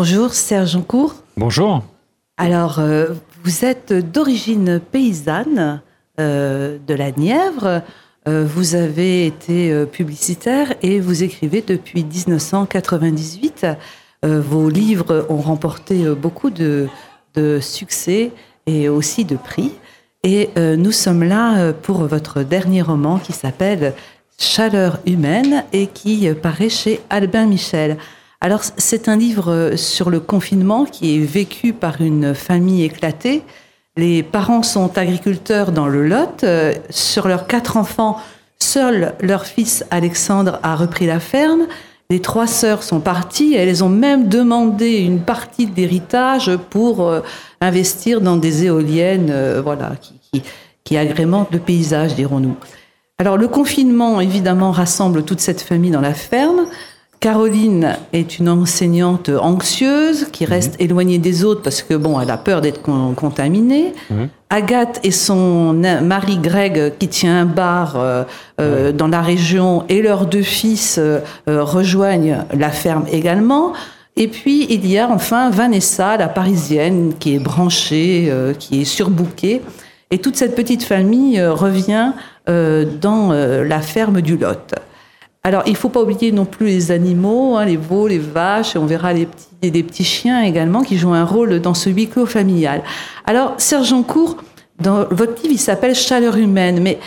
Bonjour Serge Joncourt. Bonjour. Alors, euh, vous êtes d'origine paysanne euh, de la Nièvre. Euh, vous avez été publicitaire et vous écrivez depuis 1998. vos livres ont remporté beaucoup de, de, succès et aussi de prix. Et nous sommes là pour votre dernier roman qui s'appelle Chaleur humaine et qui paraît chez Albin Michel. Alors, c'est un livre euh, sur le confinement qui est vécu par une famille éclatée. Les parents sont agriculteurs dans le Lot. Euh, sur leurs quatre enfants, seul leur fils Alexandre a repris la ferme. Les trois sœurs sont parties. Elles ont même demandé une partie d'héritage pour euh, investir dans des éoliennes, voilà, qui, qui agrémentent le paysage, dirons-nous. Alors, le confinement, évidemment, rassemble toute cette famille dans la ferme. Caroline est une enseignante anxieuse qui mhm. reste éloignée des autres parce que bon, elle a peur d'être contaminée. Mhm. Agathe et son mari Greg qui tient un bar euh, euh, dans la région et leurs deux fils euh, rejoignent la ferme également. Et puis il y a enfin Vanessa, la parisienne, qui est branchée, qui est surbookée. Et toute cette petite famille revient dans la ferme du Lot. Alors, il ne faut pas oublier non plus les animaux, hein, les veaux, les vaches, et on verra les petits, petits chiens également qui jouent un rôle dans ce huis clos familial. Alors, Serge Court, dans votre livre, il s'appelle Chaleur humaine, mais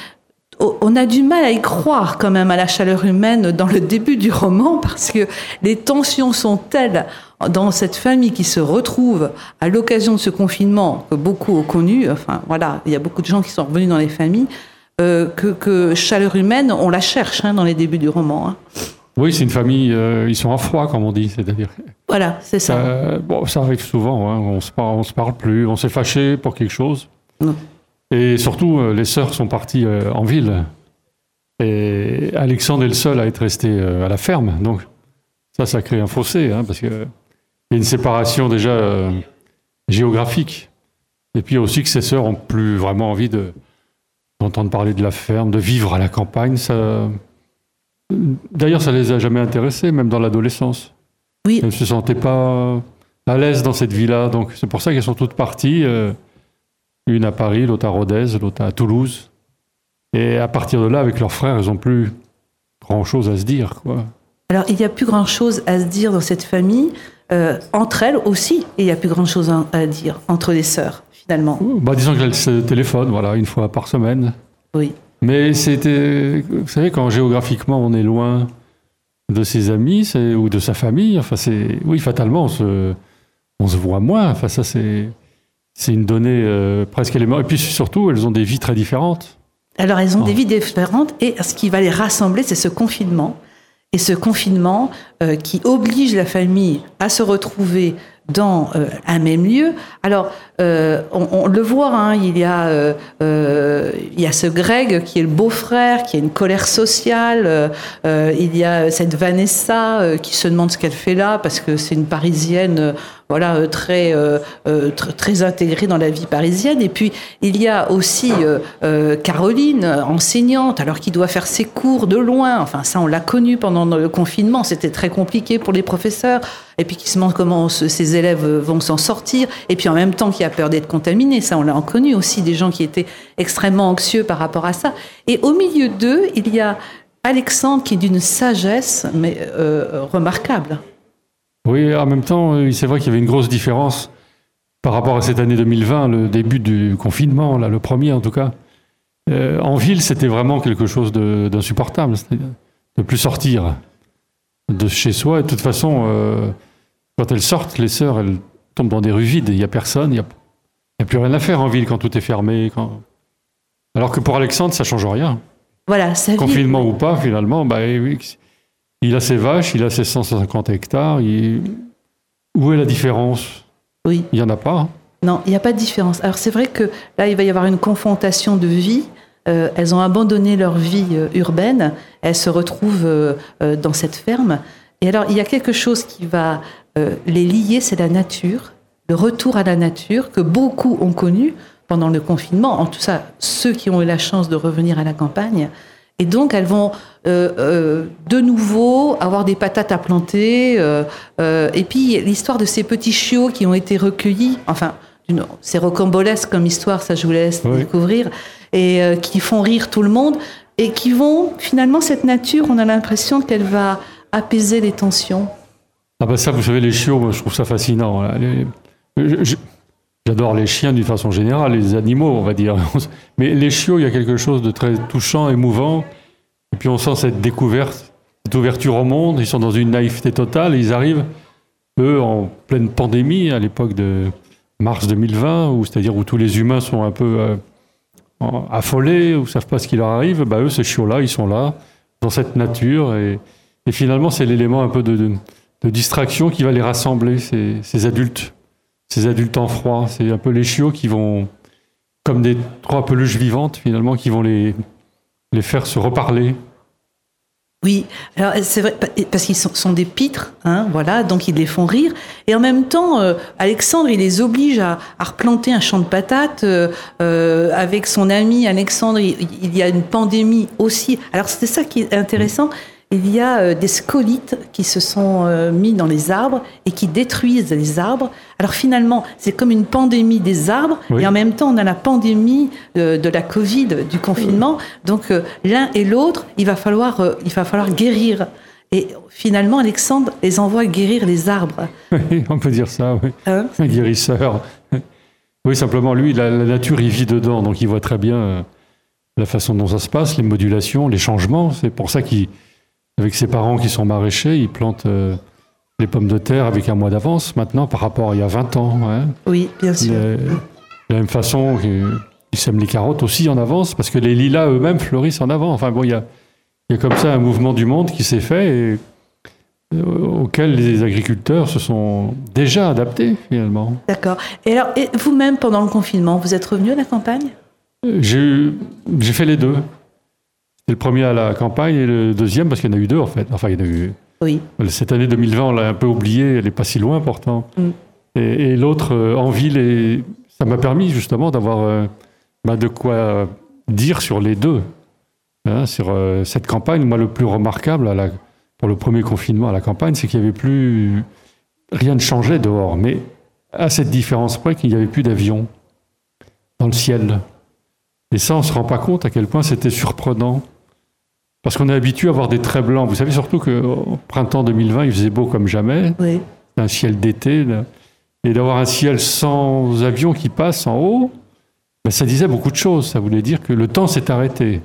on a du mal à y croire quand même à la chaleur humaine dans le début du roman parce que les tensions sont telles dans cette famille qui se retrouve à l'occasion de ce confinement que beaucoup ont connu. Enfin, voilà, il y a beaucoup de gens qui sont revenus dans les familles. Euh, que, chaleur humaine, on la cherche hein, dans les débuts du roman. Hein. Oui, c'est une famille, euh, ils sont en froid, comme on dit, c'est-à-dire. Voilà, c'est ça. bon, ça arrive souvent, hein, on se parle, on se parle plus, on s'est fâché pour quelque chose. Et surtout, euh, les sœurs sont parties en ville. Et Alexandre est le seul à être resté à la ferme. Donc, ça, ça crée un fossé, parce qu'il y a une séparation déjà géographique. Et puis aussi que ses sœurs ont plus vraiment envie de, d'entendre parler de la ferme, de vivre à la campagne. Ça... D'ailleurs, ça les a jamais intéressés, même dans l'adolescence. Oui. Elles ne se sentaient pas à l'aise dans cette vie-là. Donc c'est pour ça qu'elles sont toutes parties. Euh, une à Paris, l'autre à Rodez, l'autre à Toulouse. Et à partir de là, avec leurs frères, elles n'ont plus grand-chose à se dire. Quoi. Alors, il n'y a plus grand-chose à se dire dans cette famille. Euh, entre elles aussi, il n'y a plus grand-chose à dire entre les sœurs finalement bah, Disons qu'elle se téléphone, voilà, une fois par semaine. Oui. Mais c'était, vous savez, quand géographiquement on est loin de ses amis ou de sa famille, enfin c'est, oui, fatalement, on se, on se voit moins. Enfin ça c'est, c'est une donnée euh, presque élémentaire. Et puis surtout, elles ont des vies très différentes. Alors elles ont des vies différentes et ce qui va les rassembler, c'est ce confinement. Et ce confinement euh, qui oblige la famille à se retrouver dans euh, un même lieu. Alors, euh, on, le voit, hein, il, y a, euh, il y a ce Greg qui est le beau-frère, qui a une colère sociale. il y a cette Vanessa qui se demande ce qu'elle fait là parce que c'est une Parisienne voilà, euh, très, euh, euh, très intégrée dans la vie parisienne. Et puis, il y a aussi Caroline, enseignante, alors qui doit faire ses cours de loin. Enfin, ça, on l'a connu pendant le confinement. C'était très compliqué pour les professeurs. Et puis, qui se demande comment ces élèves vont s'en sortir. Et puis, en même temps, qui a peur d'être contaminé. Ça, on l'a connu aussi, des gens qui étaient extrêmement anxieux par rapport à ça. Et au milieu d'eux, il y a Alexandre qui est d'une sagesse, mais remarquable. Oui, en même temps, euh, c'est vrai qu'il y avait une grosse différence par rapport à cette année 2020, le début du confinement, là, le premier en tout cas. Euh, en ville, c'était vraiment quelque chose d'insupportable, de, ne plus sortir de chez soi. Et de toute façon, euh, quand elles sortent, les sœurs, elles tombent dans des rues vides, il n'y a personne, il n'y a, plus rien à faire en ville quand tout est fermé. Alors que pour Alexandre, ça change rien. Voilà, ça Confinement ou pas, finalement, bah, il a ses vaches, il a ses 150 hectares. Où est la différence? Oui. Il n'y en a pas. Hein. Non, il n'y a pas de différence. Alors c'est vrai que là, il va y avoir une confrontation de vie. Euh, elles ont abandonné leur vie euh, urbaine. Elles se retrouvent euh, dans cette ferme. Et alors, il y a quelque chose qui va les lier, c'est la nature, le retour à la nature que beaucoup ont connu pendant le confinement. En tout cas, ceux qui ont eu la chance de revenir à la campagne. Et donc, elles vont de nouveau avoir des patates à planter. et puis, l'histoire de ces petits chiots qui ont été recueillis, enfin, c'est rocambolesque comme histoire, ça je vous laisse découvrir, et qui font rire tout le monde, et qui vont, finalement, cette nature, on a l'impression qu'elle va apaiser les tensions. Ah bah ça, vous savez, les chiots, je trouve ça fascinant. J'adore les chiens d'une façon générale, les animaux, on va dire. Mais les chiots, il y a quelque chose de très touchant, émouvant. Et puis on sent cette découverte, cette ouverture au monde. Ils sont dans une naïveté totale. ils arrivent, eux, en pleine pandémie, à l'époque de mars 2020, où c'est-à-dire où tous les humains sont un peu euh, affolés, ou savent pas ce qui leur arrive. Bah eux, ces chiots-là, ils sont là, dans cette nature. Et, finalement, c'est l'élément un peu de distraction qui va les rassembler, ces, adultes, ces adultes en froid. C'est un peu les chiots qui vont, comme des trois peluches vivantes finalement, qui vont les, faire se reparler. Oui, alors c'est vrai parce qu'ils sont, des pitres, hein, voilà, donc ils les font rire. Et en même temps, euh, Alexandre, il les oblige à, replanter un champ de patates. Euh, euh, avec son ami Alexandre, il, il, y a une pandémie aussi. Alors c'est ça qui est intéressant, il y a euh, des scolites qui se sont euh, mis dans les arbres et qui détruisent les arbres. Alors finalement, c'est comme une pandémie des arbres et en même temps, on a la pandémie de, la Covid, du confinement. Donc euh, l'un et l'autre, il va falloir, il va falloir guérir. Et finalement, Alexandre les envoie guérir les arbres. Oui, on peut dire ça, oui. Hein un guérisseur. Oui, simplement, lui, la, la, nature, il vit dedans, donc il voit très bien la façon dont ça se passe, les modulations, les changements. C'est pour ça qu'il avec ses parents qui sont maraîchers, ils plantent euh, les pommes de terre avec un mois d'avance maintenant par rapport à il y a 20 ans. Hein. Oui, bien sûr. de la même façon qu'ils sèment les carottes aussi en avance parce que les lilas eux-mêmes fleurissent en avant. Enfin bon, il y a, y a comme ça un mouvement du monde qui s'est fait et euh, auquel les agriculteurs se sont déjà adaptés finalement. D'accord. Et alors, vous-même, pendant le confinement, vous êtes revenu à la campagne? J'ai fait les deux le premier à la campagne et le deuxième parce qu'il y en a eu deux en fait. Enfin, il y en a eu. Oui. Cette année 2020, on l'a un peu oublié, elle n'est pas si loin pourtant. Mm. Et, l'autre euh, en ville, et ça m'a permis justement d'avoir euh, bah, de quoi dire sur les deux. Hein, sur euh, cette campagne, moi, le plus remarquable à la, pour le premier confinement à la campagne, c'est qu'il n'y avait plus. Rien ne changeait dehors, mais à cette différence près qu'il n'y avait plus d'avions dans le ciel. Et ça, on ne se rend pas compte à quel point c'était surprenant. Parce qu'on est habitué à voir des traits blancs. Vous savez surtout qu'au printemps 2020, il faisait beau comme jamais. Oui. Un ciel d'été. Et d'avoir un ciel sans avion qui passe en haut, ben, ça disait beaucoup de choses. Ça voulait dire que le temps s'est arrêté.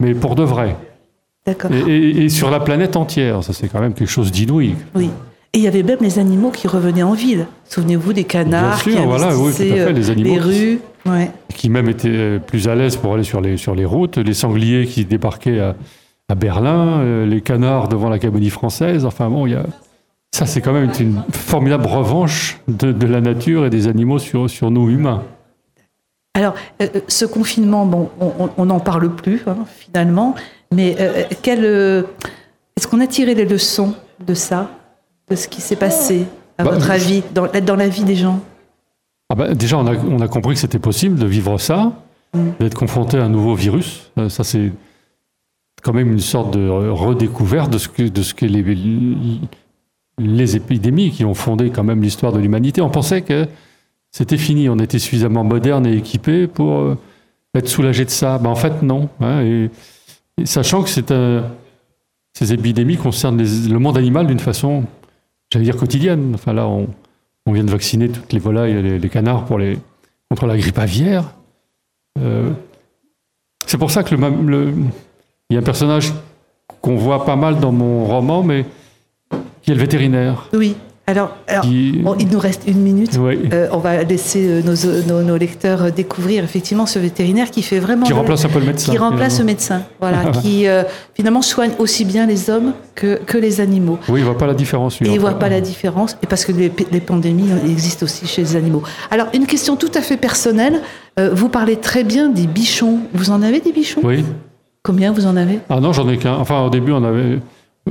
Mais pour de vrai. D'accord. Et, sur la planète entière. Ça, c'est quand même quelque chose d'inouï. Oui. Et il y avait même les animaux qui revenaient en ville. Souvenez-vous des canards sûr, qui voilà, oui, tout à fait, les animaux les rues. Ouais. Qui même étaient plus à l'aise pour aller sur les, sur les routes. Les sangliers qui débarquaient à, à Berlin, euh, les canards devant la Cabonie française. Enfin bon, il y a... ça c'est quand même une formidable revanche de, la nature et des animaux sur, sur nous humains. Alors, euh, euh, ce confinement, bon, on n'en parle plus hein, finalement, mais quel, est-ce qu'on a tiré les leçons de ça, de ce qui s'est passé, à bah, votre avis, dans, dans, la vie des gens? Ah bah, Déjà, on a, on a, compris que c'était possible de vivre ça, mm. d'être confronté à un nouveau virus. Ça, c'est quand même une sorte de redécouverte de ce que, de ce que les, les épidémies qui ont fondé quand même l'histoire de l'humanité. On pensait que c'était fini, on était suffisamment moderne et équipé pour euh, être soulagé de ça. Ben, en fait, non. Hein, sachant que c'est ces épidémies concernent le monde animal d'une façon, j'allais dire, quotidienne. Enfin là, on, on, vient de vacciner toutes les volailles et les, canards pour les, contre la grippe aviaire. Euh, c'est pour ça que le, il y a un personnage qu'on voit pas mal dans mon roman, mais qui est le vétérinaire. Oui. Alors, il nous reste une minute. Euh, on va laisser euh, nos, lecteurs découvrir effectivement ce vétérinaire qui fait vraiment. Qui remplace un peu le médecin. Qui remplace le médecin, voilà. qui euh, finalement soigne aussi bien les hommes que, que les animaux. Oui, il ne voit pas la différence. et il ne voit pas la différence, et parce que les, les, pandémies existent aussi chez les animaux. Alors, une question tout à fait personnelle. vous parlez très bien des bichons. Vous en avez des bichons? Oui. Combien vous en avez? Ah non, j'en ai qu'un. Enfin, au début, on avait,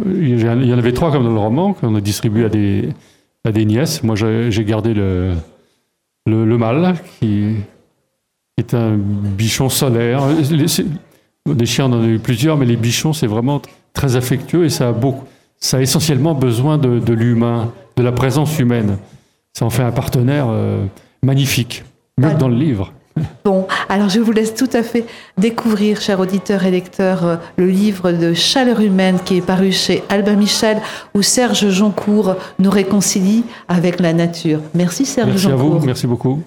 il y en avait trois comme dans le roman qu'on a distribué à des, à des nièces. Moi, j'ai gardé le, le, mâle qui est un bichon solaire. Des chiens, on en a eu plusieurs, mais les bichons, c'est vraiment très affectueux et ça a, beaucoup, ça a essentiellement besoin de, l'humain, de la présence humaine. Ça en fait un partenaire euh, magnifique, mieux que dans le livre. Bon, alors je vous laisse tout à fait découvrir, chers auditeurs et lecteurs, euh, le livre de Chaleur humaine qui est paru chez Albin Michel, où Serge Joncourt nous réconcilie avec la nature. Merci Serge Merci à vous, merci beaucoup.